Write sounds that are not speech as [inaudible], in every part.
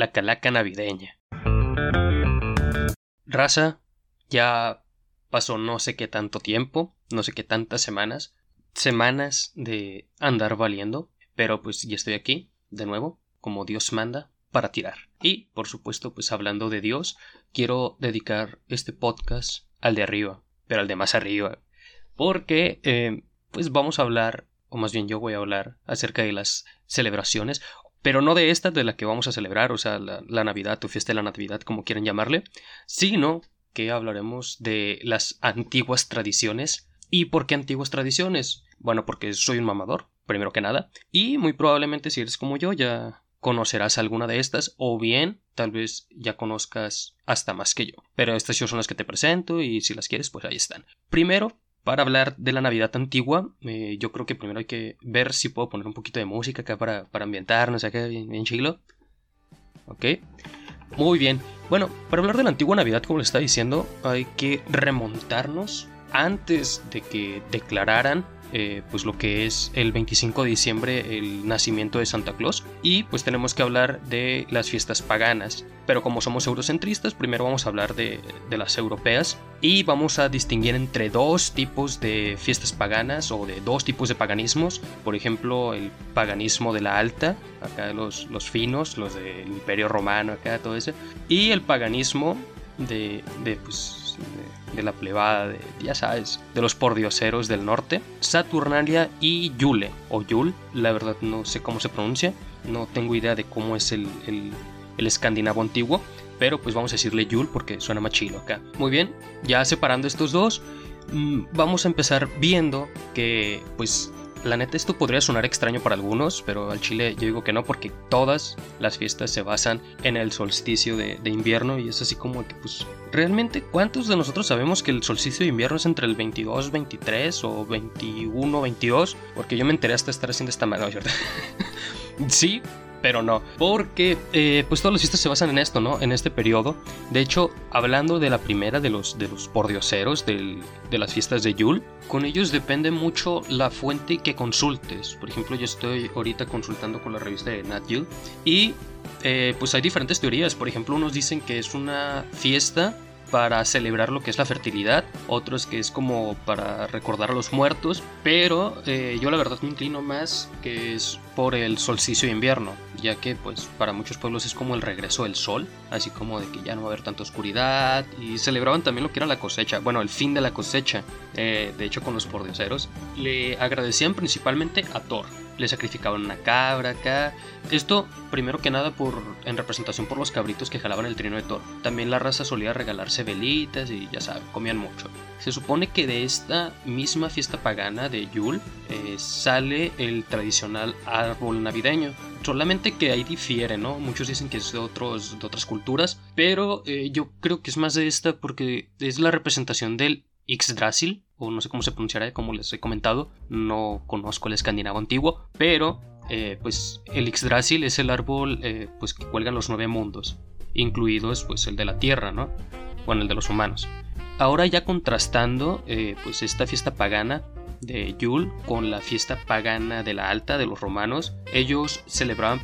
la calaca navideña. Raza, ya pasó no sé qué tanto tiempo, no sé qué tantas semanas, semanas de andar valiendo, pero pues ya estoy aquí, de nuevo, como Dios manda, para tirar. Y, por supuesto, pues hablando de Dios, quiero dedicar este podcast al de arriba, pero al de más arriba, porque eh, pues vamos a hablar, o más bien yo voy a hablar acerca de las celebraciones, pero no de esta de la que vamos a celebrar, o sea, la, Navidad, tu fiesta de la Natividad, como quieran llamarle, sino que hablaremos de las antiguas tradiciones. ¿Y por qué antiguas tradiciones? Bueno, porque soy un mamador, primero que nada, y muy probablemente si eres como yo ya conocerás alguna de estas o bien tal vez ya conozcas hasta más que yo. Pero estas son las que te presento y si las quieres pues ahí están. Primero, para hablar de la Navidad antigua, eh, yo creo que primero hay que ver si puedo poner un poquito de música acá para, para ambientarnos acá bien, bien chilo. Ok. Muy bien. Bueno, para hablar de la antigua Navidad, como les estaba diciendo, hay que remontarnos antes de que declararan eh, pues lo que es el 25 de diciembre el nacimiento de Santa Claus. Y pues tenemos que hablar de las fiestas paganas. Pero como somos eurocentristas primero vamos a hablar de, de las europeas. Y vamos a distinguir entre dos tipos de fiestas paganas o de dos tipos de paganismos. Por ejemplo el paganismo de la alta acá los, los finos los del imperio romano acá todo eso. Y el paganismo de, de pues de, la plebada, de, ya sabes, de los pordioseros del norte, Saturnalia y Yule, o Yul, la verdad no sé cómo se pronuncia, no tengo idea de cómo es el, el, escandinavo antiguo, pero pues vamos a decirle Yul porque suena más chilo acá. Muy bien, ya separando estos dos, mmm, vamos a empezar viendo que pues la neta esto podría sonar extraño para algunos, pero al chile yo digo que no porque todas las fiestas se basan en el solsticio de, invierno y es así como que pues realmente cuántos de nosotros sabemos que el solsticio de invierno es entre el 22, 23 o 21, 22, porque yo me enteré hasta estar haciendo esta mano, ¿cierto? [laughs] sí, pero no, porque eh, pues todas las fiestas se basan en esto, ¿no? En este periodo. De hecho, hablando de la primera de los, de los pordioseros del, de las fiestas de Yule, con ellos depende mucho la fuente que consultes. Por ejemplo, yo estoy ahorita consultando con la revista de Nat Yule y eh, pues hay diferentes teorías. Por ejemplo, unos dicen que es una fiesta para celebrar lo que es la fertilidad, otros que es como para recordar a los muertos, pero eh, yo la verdad me inclino más que es por el solsticio de invierno, ya que pues para muchos pueblos es como el regreso del sol, así como de que ya no va a haber tanta oscuridad y celebraban también lo que era la cosecha, bueno, el fin de la cosecha, eh, de hecho con los pordioseros, le agradecían principalmente a Thor, le sacrificaban una cabra acá. Esto, primero que nada, por en representación por los cabritos que jalaban el trino de Thor. También la raza solía regalarse velitas y ya saben, comían mucho. Se supone que de esta misma fiesta pagana de Yule eh, sale el tradicional árbol navideño. Solamente que ahí difiere, ¿no? Muchos dicen que es de, otros, de otras culturas, pero eh, yo creo que es más de esta porque es la representación del Yggdrasil, o no sé cómo se pronunciará, como les he comentado, no conozco el escandinavo antiguo, pero eh, pues el Yggdrasil es el árbol eh, pues que cuelgan los nueve mundos, incluidos pues el de la tierra, ¿no? Bueno, el de los humanos. Ahora ya contrastando eh, pues esta fiesta pagana de Yule con la fiesta pagana de la Alta de los romanos, ellos celebraban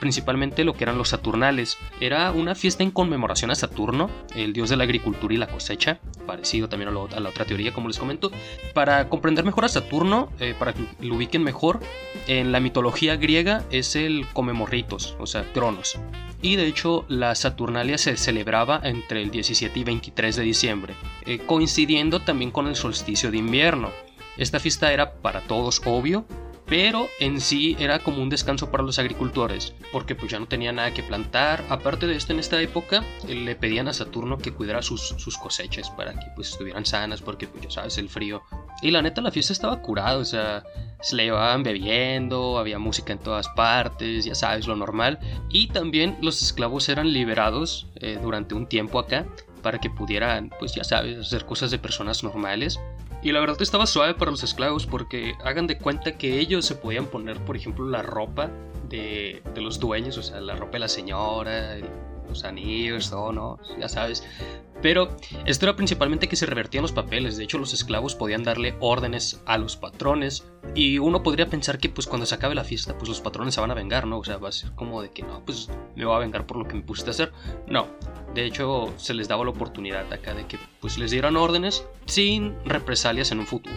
principalmente lo que eran los Saturnales. Era una fiesta en conmemoración a Saturno, el dios de la agricultura y la cosecha, parecido también a, la otra teoría, como les comento. Para comprender mejor a Saturno, eh, para que lo ubiquen mejor, en la mitología griega es el Comemorritos, o sea, Cronos. Y de hecho, la Saturnalia se celebraba entre el 17 y 23 de diciembre, eh, coincidiendo también con el solsticio de invierno. Esta fiesta era para todos obvio, pero en sí era como un descanso para los agricultores, porque pues ya no tenía nada que plantar. Aparte de esto, en esta época le pedían a Saturno que cuidara sus, sus cosechas para que pues estuvieran sanas, porque pues ya sabes, el frío. Y la neta, la fiesta estaba curada, o sea, se le llevaban bebiendo, había música en todas partes, ya sabes, lo normal. Y también los esclavos eran liberados eh, durante un tiempo acá para que pudieran, pues ya sabes, hacer cosas de personas normales. Y la verdad estaba suave para los esclavos porque hagan de cuenta que ellos se podían poner, por ejemplo, la ropa de, de los dueños, o sea, la ropa de la señora, anillos, todo, ¿no? Ya sabes. Pero esto era principalmente que se revertían los papeles, de hecho los esclavos podían darle órdenes a los patrones y uno podría pensar que pues cuando se acabe la fiesta pues los patrones se van a vengar, ¿no? O sea, va a ser como de que no, pues me voy a vengar por lo que me pusiste a hacer. No, de hecho se les daba la oportunidad acá de que pues les dieran órdenes sin represalias en un futuro,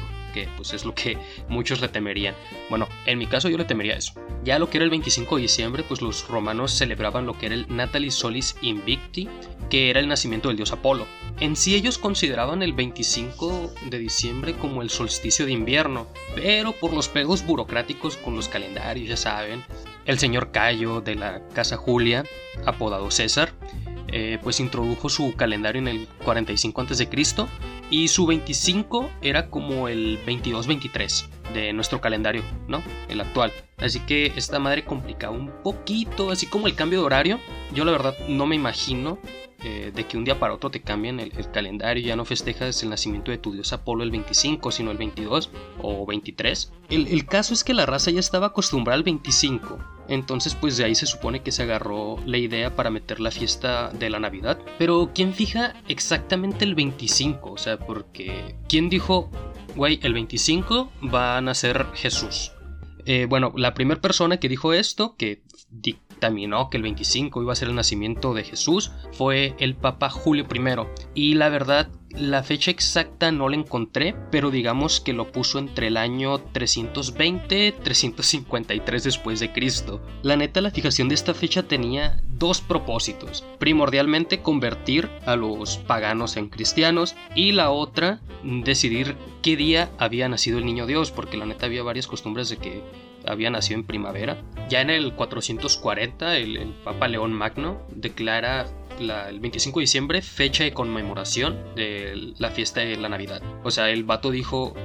pues es lo que [laughs] muchos le temerían. Bueno, en mi caso yo le temería eso. Ya lo que era el 25 de diciembre, pues los romanos celebraban lo que era el Natalis Solis Invicti, que era el nacimiento del dios Apolo. En sí ellos consideraban el 25 de diciembre como el solsticio de invierno, pero por los pedos burocráticos con los calendarios, ya saben, el señor Cayo de la Casa Julia, apodado César, eh, pues introdujo su calendario en el 45 a.C. y su 25 era como el 22-23 de nuestro calendario, ¿no? El actual. Así que esta madre complicaba un poquito, así como el cambio de horario. Yo la verdad no me imagino eh, de que un día para otro te cambien el, calendario y ya no festejas el nacimiento de tu dios Apolo el 25, sino el 22 o 23. El, el caso es que la raza ya estaba acostumbrada al 25. Entonces pues de ahí se supone que se agarró la idea para meter la fiesta de la Navidad. Pero ¿quién fija exactamente el 25? O sea, porque ¿quién dijo, güey, el 25 va a nacer Jesús? Eh, bueno, la primera persona que dijo esto, que dictaminó que el 25 iba a ser el nacimiento de Jesús fue el Papa Julio I. Y la verdad, la fecha exacta no la encontré, pero digamos que lo puso entre el año 320 353 después de Cristo. La neta, la fijación de esta fecha tenía dos propósitos. Primordialmente convertir a los paganos en cristianos y la otra decidir qué día había nacido el niño Dios, porque la neta había varias costumbres de que había nacido en primavera. Ya en el 440 el, Papa León Magno declara el 25 de diciembre fecha de conmemoración de la fiesta de la Navidad. O sea, el vato dijo,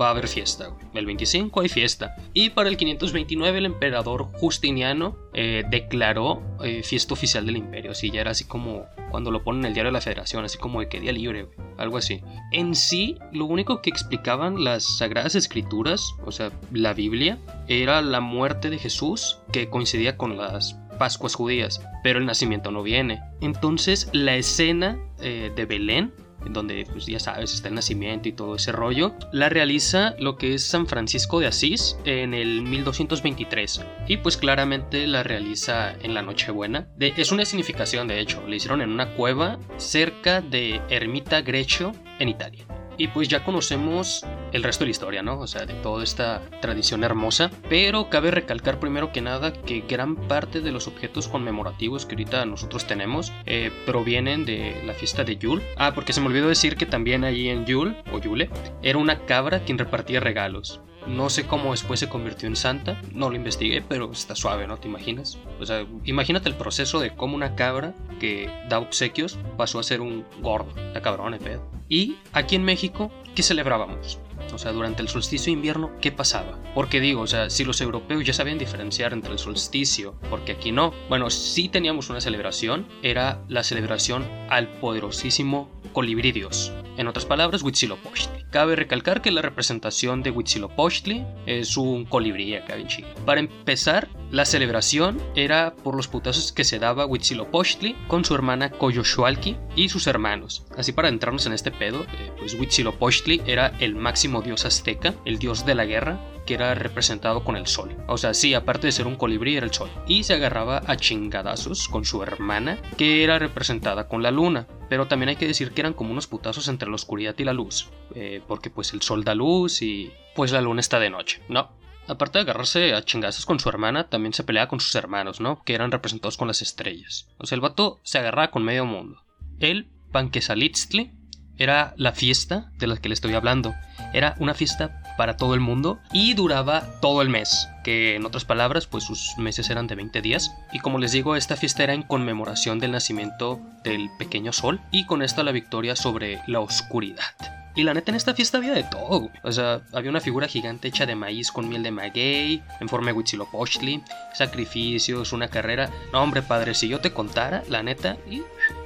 va a haber fiesta, El 25 hay fiesta. Y para el 529 el emperador Justiniano eh, declaró eh, fiesta oficial del imperio. Así ya era así como cuando lo ponen en el diario de la federación, así como de que día libre, algo así. En sí, lo único que explicaban las sagradas escrituras, o sea, la Biblia, era la muerte de Jesús que coincidía con las Pascuas judías, pero el nacimiento no viene. Entonces la escena eh, de Belén donde pues ya sabes está el nacimiento y todo ese rollo, la realiza lo que es San Francisco de Asís en el 1223 y pues claramente la realiza en la Nochebuena. De, es una significación de hecho, le hicieron en una cueva cerca de Ermita Grecio en Italia. Y pues ya conocemos el resto de la historia, ¿no? O sea, de toda esta tradición hermosa. Pero cabe recalcar primero que nada que gran parte de los objetos conmemorativos que ahorita nosotros tenemos eh, provienen de la fiesta de Yule. Ah, porque se me olvidó decir que también allí en Yule, o Yule, era una cabra quien repartía regalos. No sé cómo después se convirtió en santa, no lo investigué, pero está suave, ¿no? ¿Te imaginas? O sea, imagínate el proceso de cómo una cabra que da obsequios pasó a ser un gordo. Está cabrón, pedo. Y aquí en México, ¿qué celebrábamos? O sea, durante el solsticio de invierno, ¿qué pasaba? Porque digo, o sea, si los europeos ya sabían diferenciar entre el solsticio, porque aquí no. Bueno, sí teníamos una celebración, era la celebración al poderosísimo Colibridios. En otras palabras, Huitzilopochtli. Cabe recalcar que la representación de Huitzilopochtli es un colibrí acá en Chile. Para empezar, la celebración era por los putazos que se daba Huitzilopochtli con su hermana Coyoshualki y sus hermanos. Así para entrarnos en este pedo, eh, pues Huitzilopochtli era el máximo dios azteca, el dios de la guerra, que era representado con el sol. O sea, sí, aparte de ser un colibrí, era el sol. Y se agarraba a chingadazos con su hermana, que era representada con la luna. Pero también hay que decir que eran como unos putazos entre la oscuridad y la luz. Eh, porque pues el sol da luz y pues la luna está de noche, ¿no? Aparte de agarrarse a chingazos con su hermana, también se peleaba con sus hermanos, ¿no? Que eran representados con las estrellas. O sea, el vato se agarraba con medio mundo. El Panquesalitztli era la fiesta de la que le estoy hablando. Era una fiesta para todo el mundo y duraba todo el mes, que en otras palabras, pues sus meses eran de 20 días. Y como les digo, esta fiesta era en conmemoración del nacimiento del pequeño sol y con esto la victoria sobre la oscuridad. Y la neta en esta fiesta había de todo, O sea, había una figura gigante hecha de maíz con miel de maguey, en forma de Huitzilopochtli, sacrificios, una carrera. No, hombre, padre, si yo te contara, la neta, y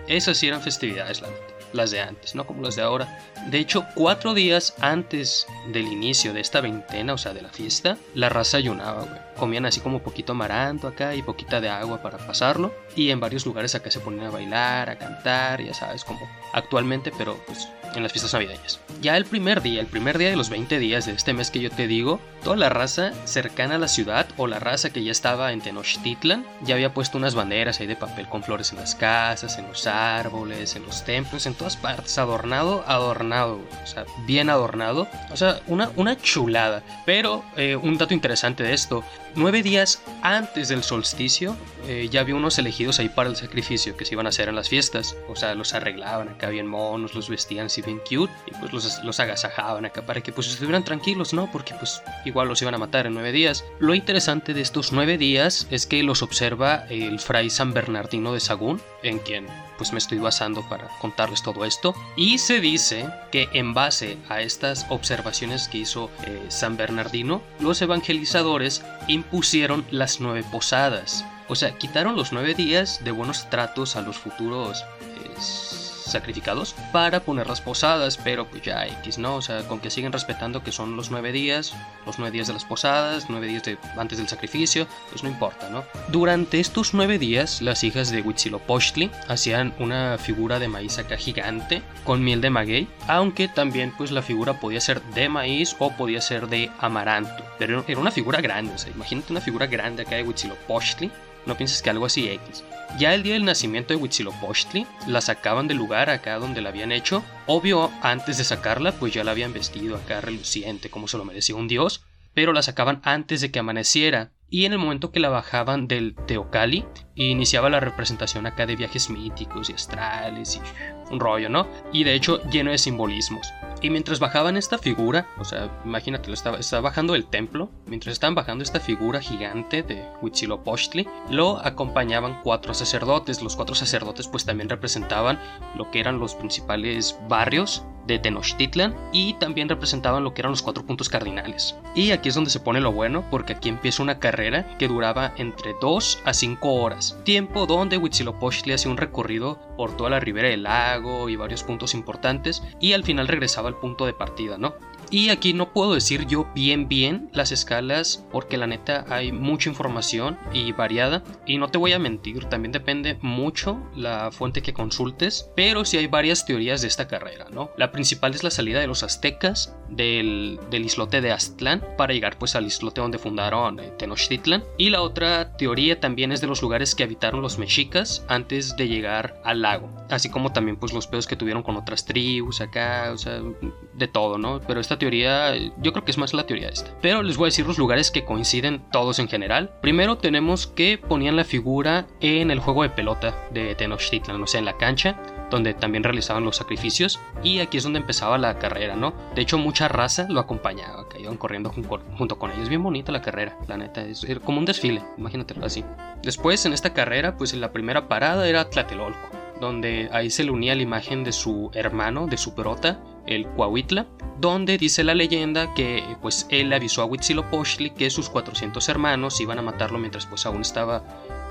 esas sí eran festividades, la neta. las de antes, no como las de ahora. De hecho, cuatro días antes del inicio de esta veintena, o sea, de la fiesta, la raza ayunaba, güey. Comían así como poquito amaranto acá y poquita de agua para pasarlo. Y en varios lugares acá se ponían a bailar, a cantar, ya sabes, como actualmente, pero pues en las fiestas navideñas. Ya el primer día, el primer día de los 20 días de este mes que yo te digo, toda la raza cercana a la ciudad o la raza que ya estaba en Tenochtitlan ya había puesto unas banderas ahí de papel con flores en las casas, en los árboles, en los templos, en todas partes, adornado, adornado, o sea, bien adornado, o sea, una, una chulada. Pero eh, un dato interesante de esto, nueve días antes del solsticio eh, ya había unos elegidos ahí para el sacrificio que se iban a hacer en las fiestas, o sea, los arreglaban acá bien monos, los vestían así bien cute y pues los, los agasajaban acá para que pues estuvieran tranquilos, ¿no? Porque pues igual los iban a matar en nueve días. Lo interesante de estos nueve días es que los observa el fray San Bernardino de Sagún, en quien pues me estoy basando para contarles todo esto. Y se dice que en base a estas observaciones que hizo eh, San Bernardino, los evangelizadores impusieron las nueve posadas. O sea, quitaron los nueve días de buenos tratos a los futuros eh, sacrificados para poner las posadas, pero pues ya X, ¿no? O sea, con que siguen respetando que son los nueve días, los nueve días de las posadas, nueve días de, antes del sacrificio, pues no importa, ¿no? Durante estos nueve días, las hijas de Huitzilopochtli hacían una figura de maíz acá gigante con miel de maguey, aunque también pues la figura podía ser de maíz o podía ser de amaranto, pero era una figura grande, o sea, imagínate una figura grande acá de Huitzilopochtli no pienses que algo así X. Ya el día del nacimiento de Huitzilopochtli, la sacaban del lugar acá donde la habían hecho. Obvio, antes de sacarla, pues ya la habían vestido acá reluciente, como se lo merecía un dios. Pero la sacaban antes de que amaneciera. Y en el momento que la bajaban del Teocali, iniciaba la representación acá de viajes míticos y astrales y un rollo, ¿no? Y de hecho lleno de simbolismos. Y mientras bajaban esta figura, o sea, imagínate, estaba, estaba bajando el templo, mientras estaban bajando esta figura gigante de Huitzilopochtli, lo acompañaban cuatro sacerdotes. Los cuatro sacerdotes pues también representaban lo que eran los principales barrios de Tenochtitlan y también representaban lo que eran los cuatro puntos cardinales. Y aquí es donde se pone lo bueno, porque aquí empieza una carrera que duraba entre 2 a 5 horas, tiempo donde Huitzilopochtli hacía un recorrido por toda la ribera del lago y varios puntos importantes y al final regresaba punto de partida, ¿no? Y aquí no puedo decir yo bien bien las escalas porque la neta hay mucha información y variada y no te voy a mentir, también depende mucho la fuente que consultes, pero sí hay varias teorías de esta carrera, ¿no? La principal es la salida de los aztecas del, islote de Aztlán para llegar pues al islote donde fundaron eh, Tenochtitlan y la otra teoría también es de los lugares que habitaron los mexicas antes de llegar al lago, así como también pues los pedos que tuvieron con otras tribus acá, o sea, de todo, ¿no? Pero esta yo creo que es más la teoría esta. Pero les voy a decir los lugares que coinciden todos en general. Primero tenemos que ponían la figura en el juego de pelota de Tenochtitlan, o sea, en la cancha donde también realizaban los sacrificios y aquí es donde empezaba la carrera, ¿no? De hecho mucha raza lo acompañaba, que iban corriendo junto con ellos, bien bonita la carrera, la neta, es como un desfile, imagínatelo así. Después en esta carrera, pues en la primera parada era Tlatelolco, donde ahí se le unía la imagen de su hermano, de su prota, el Coahuitla, donde dice la leyenda que pues él avisó a Huitzilopochtli que sus 400 hermanos iban a matarlo mientras pues aún estaba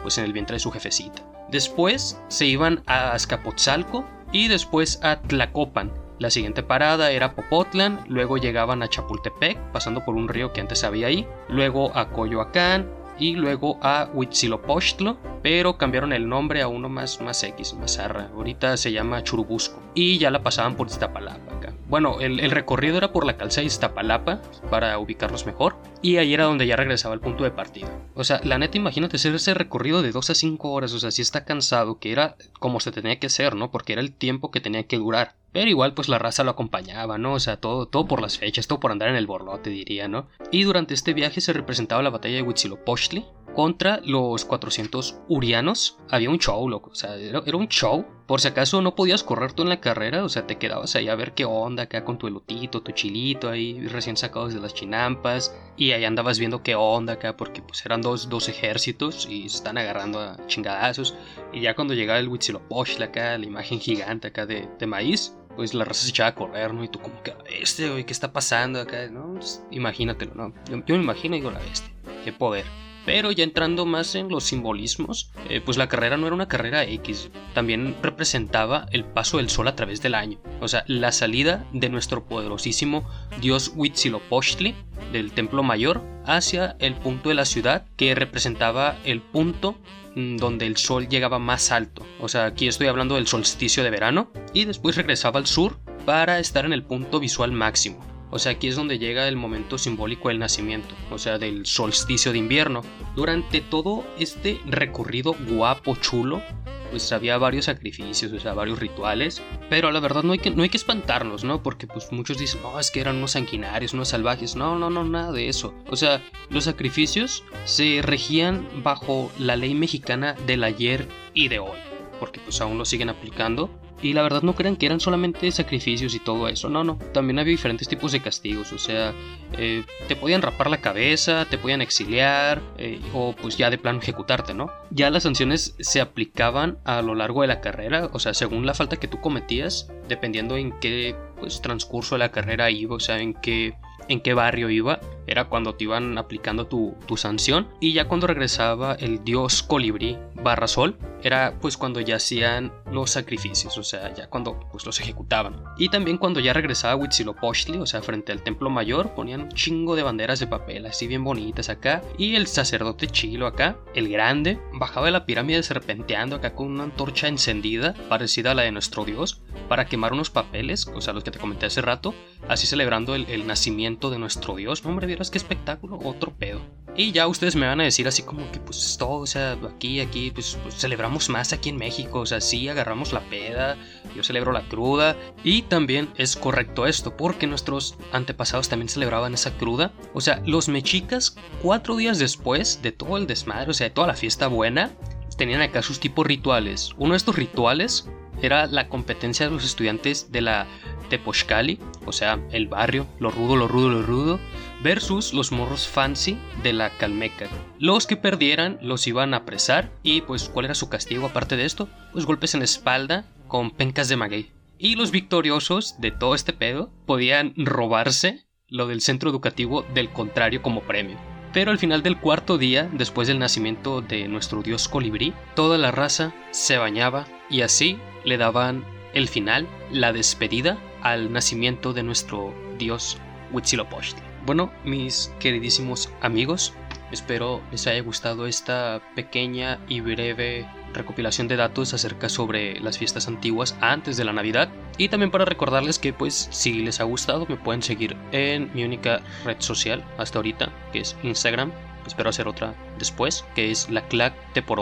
pues en el vientre de su jefecita. Después se iban a Azcapotzalco y después a Tlacopan. La siguiente parada era Popotlan, luego llegaban a Chapultepec, pasando por un río que antes había ahí, luego a Coyoacán, y luego a Huitzilopochtlo, pero cambiaron el nombre a uno más, más X, más arra. Ahorita se llama Churubusco y ya la pasaban por Iztapalapa acá. Bueno, el, recorrido era por la calzada de Iztapalapa para ubicarlos mejor y ahí era donde ya regresaba al punto de partida. O sea, la neta, imagínate hacer ese recorrido de 2 a 5 horas, o sea, si está cansado, que era como se tenía que hacer, ¿no? Porque era el tiempo que tenía que durar. Pero igual pues la raza lo acompañaba, ¿no? O sea, todo, todo por las fechas, todo por andar en el borlote, diría, ¿no? Y durante este viaje se representaba la batalla de Huitzilopochtli contra los 400 urianos. Había un show, loco, o sea, era, un show. Por si acaso no podías correr tú en la carrera, o sea, te quedabas ahí a ver qué onda acá con tu elotito, tu chilito ahí recién sacados de las chinampas. Y ahí andabas viendo qué onda acá, porque pues eran dos, dos ejércitos y se están agarrando a chingadazos. Y ya cuando llegaba el Huitzilopochtli acá, la imagen gigante acá de, de maíz, pues la raza se echaba a correr, ¿no? Y tú como que, este, güey, ¿qué está pasando acá? ¿No? Pues, imagínatelo, ¿no? Yo, me imagino y digo, la bestia, qué poder. Pero ya entrando más en los simbolismos, eh, pues la carrera no era una carrera X, también representaba el paso del sol a través del año, o sea, la salida de nuestro poderosísimo dios Huitzilopochtli del templo mayor hacia el punto de la ciudad que representaba el punto mm, donde el sol llegaba más alto. O sea, aquí estoy hablando del solsticio de verano y después regresaba al sur para estar en el punto visual máximo. O sea, aquí es donde llega el momento simbólico del nacimiento, o sea, del solsticio de invierno. Durante todo este recorrido guapo, chulo, pues había varios sacrificios, o sea, varios rituales, pero la verdad no hay que, no hay que espantarnos, ¿no? Porque pues muchos dicen, no, es que eran unos sanguinarios, unos salvajes, no, no, no, nada de eso. O sea, los sacrificios se regían bajo la ley mexicana del ayer y de hoy, porque pues aún lo siguen aplicando y la verdad no crean que eran solamente sacrificios y todo eso. No, no. También había diferentes tipos de castigos. O sea, eh, te podían rapar la cabeza, te podían exiliar eh, o pues ya de plano ejecutarte, ¿no? Ya las sanciones se aplicaban a lo largo de la carrera. O sea, según la falta que tú cometías, dependiendo en qué pues, transcurso de la carrera iba, o sea, en qué en qué barrio iba, era cuando te iban aplicando tu, sanción. Y ya cuando regresaba el dios colibrí barra sol, era pues cuando ya hacían los sacrificios, o sea, ya cuando pues los ejecutaban. Y también cuando ya regresaba Huitzilopochtli, o sea, frente al templo mayor, ponían un chingo de banderas de papel, así bien bonitas acá. Y el sacerdote chilo acá, el grande, bajaba de la pirámide serpenteando acá con una antorcha encendida, parecida a la de nuestro dios, para quemar unos papeles, o sea, los que te comenté hace rato, así celebrando el, nacimiento de nuestro Dios. Hombre, vieras qué espectáculo, otro pedo. Y ya ustedes me van a decir así como que pues todo, o sea, aquí, aquí, pues, pues, celebramos más aquí en México, o sea, sí agarramos la peda, yo celebro la cruda. Y también es correcto esto, porque nuestros antepasados también celebraban esa cruda. O sea, los mexicas, cuatro días después de todo el desmadre, o sea, de toda la fiesta buena, tenían acá sus tipos rituales. Uno de estos rituales era la competencia de los estudiantes de la Tepochcali, o sea, el barrio, lo rudo, lo rudo, lo rudo, versus los morros fancy de la Calmeca. Los que perdieran los iban a apresar y pues ¿cuál era su castigo aparte de esto? Pues golpes en la espalda con pencas de maguey. Y los victoriosos de todo este pedo podían robarse lo del centro educativo del contrario como premio. Pero al final del cuarto día, después del nacimiento de nuestro dios colibrí, toda la raza se bañaba y así le daban el final, la despedida al nacimiento de nuestro dios Huitzilopochtli. Bueno, mis queridísimos amigos, espero les haya gustado esta pequeña y breve recopilación de datos acerca sobre las fiestas antiguas antes de la Navidad. Y también para recordarles que pues si les ha gustado me pueden seguir en mi única red social hasta ahorita que es Instagram. Espero hacer otra después que es la clac de por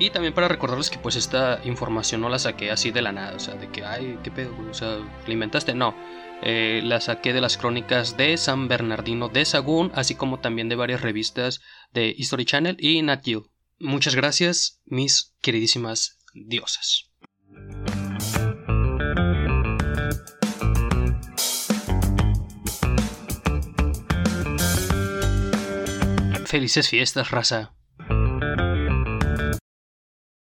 y también para recordarles que pues esta información no la saqué así de la nada, o sea, de que, ay, qué pedo, o sea, ¿la inventaste? No, eh, la saqué de las crónicas de San Bernardino de Sagún, así como también de varias revistas de History Channel y Nat Geo. Muchas gracias, mis queridísimas diosas. Felices fiestas, raza.